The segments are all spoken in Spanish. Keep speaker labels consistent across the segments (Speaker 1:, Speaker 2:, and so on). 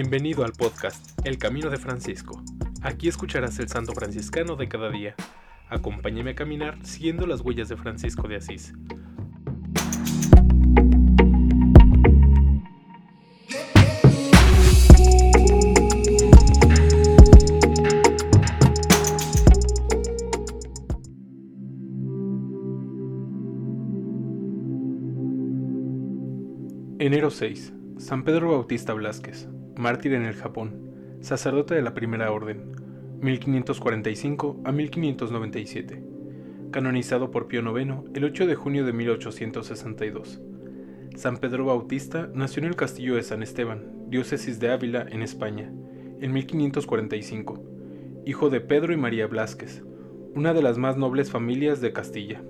Speaker 1: Bienvenido al podcast El Camino de Francisco. Aquí escucharás el santo franciscano de cada día. Acompáñame a caminar siguiendo las huellas de Francisco de Asís. Enero 6. San Pedro Bautista Blasquez, mártir en el Japón, sacerdote de la Primera Orden, 1545 a 1597. Canonizado por Pío IX el 8 de junio de 1862. San Pedro Bautista nació en el castillo de San Esteban, diócesis de Ávila, en España, en 1545, hijo de Pedro y María Blasquez, una de las más nobles familias de Castilla.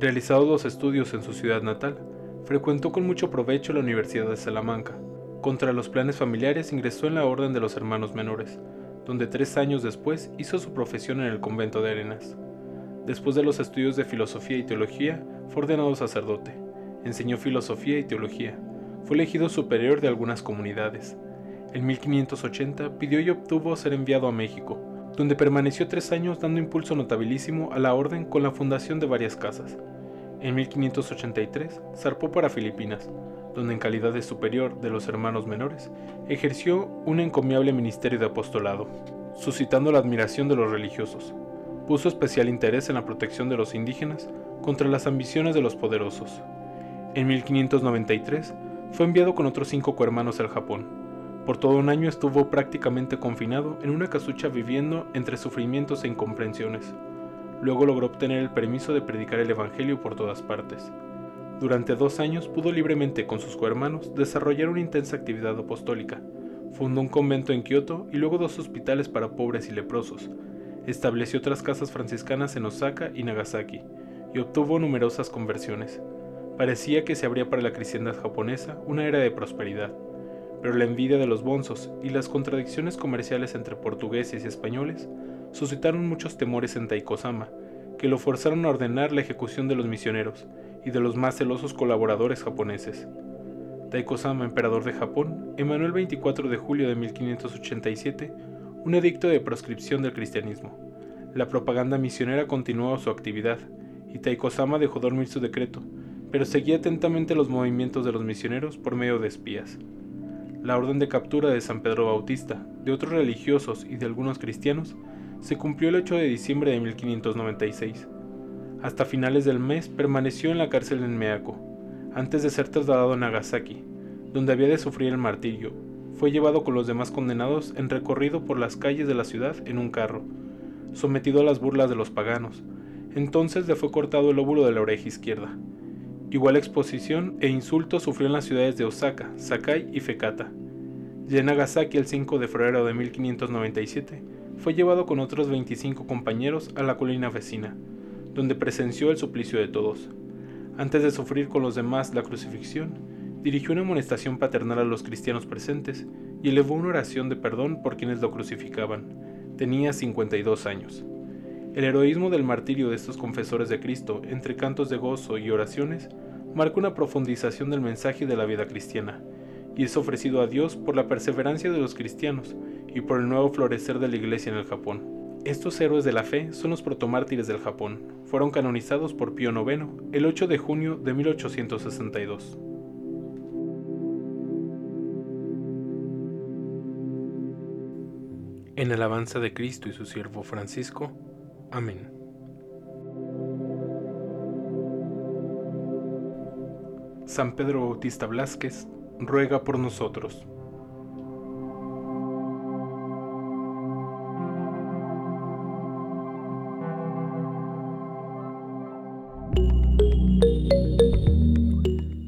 Speaker 1: Realizados los estudios en su ciudad natal, frecuentó con mucho provecho la Universidad de Salamanca. Contra los planes familiares ingresó en la Orden de los Hermanos Menores, donde tres años después hizo su profesión en el convento de Arenas. Después de los estudios de filosofía y teología, fue ordenado sacerdote. Enseñó filosofía y teología. Fue elegido superior de algunas comunidades. En 1580 pidió y obtuvo ser enviado a México, donde permaneció tres años dando impulso notabilísimo a la orden con la fundación de varias casas. En 1583 zarpó para Filipinas, donde en calidad de superior de los hermanos menores ejerció un encomiable ministerio de apostolado, suscitando la admiración de los religiosos. Puso especial interés en la protección de los indígenas contra las ambiciones de los poderosos. En 1593 fue enviado con otros cinco cohermanos al Japón. Por todo un año estuvo prácticamente confinado en una casucha viviendo entre sufrimientos e incomprensiones. Luego logró obtener el permiso de predicar el Evangelio por todas partes. Durante dos años pudo libremente con sus cohermanos desarrollar una intensa actividad apostólica. Fundó un convento en Kioto y luego dos hospitales para pobres y leprosos. Estableció otras casas franciscanas en Osaka y Nagasaki y obtuvo numerosas conversiones. Parecía que se abría para la cristiandad japonesa una era de prosperidad, pero la envidia de los bonzos y las contradicciones comerciales entre portugueses y españoles suscitaron muchos temores en Taikosama, que lo forzaron a ordenar la ejecución de los misioneros y de los más celosos colaboradores japoneses. Taikosama, emperador de Japón, emanó el 24 de julio de 1587 un edicto de proscripción del cristianismo. La propaganda misionera continuó su actividad, y Taikosama dejó dormir su decreto, pero seguía atentamente los movimientos de los misioneros por medio de espías. La orden de captura de San Pedro Bautista, de otros religiosos y de algunos cristianos se cumplió el 8 de diciembre de 1596. Hasta finales del mes permaneció en la cárcel en Meako, antes de ser trasladado a Nagasaki, donde había de sufrir el martirio. Fue llevado con los demás condenados en recorrido por las calles de la ciudad en un carro, sometido a las burlas de los paganos. Entonces le fue cortado el óvulo de la oreja izquierda. Igual exposición e insultos sufrió en las ciudades de Osaka, Sakai y Fekata. Ya en Nagasaki el 5 de febrero de 1597 fue llevado con otros 25 compañeros a la colina vecina, donde presenció el suplicio de todos. Antes de sufrir con los demás la crucifixión, dirigió una amonestación paternal a los cristianos presentes y elevó una oración de perdón por quienes lo crucificaban. Tenía 52 años. El heroísmo del martirio de estos confesores de Cristo, entre cantos de gozo y oraciones, marca una profundización del mensaje de la vida cristiana, y es ofrecido a Dios por la perseverancia de los cristianos y por el nuevo florecer de la iglesia en el Japón. Estos héroes de la fe son los protomártires del Japón. Fueron canonizados por Pío IX el 8 de junio de 1862. En alabanza de Cristo y su siervo Francisco. Amén. San Pedro Bautista Blasquez, ruega por nosotros.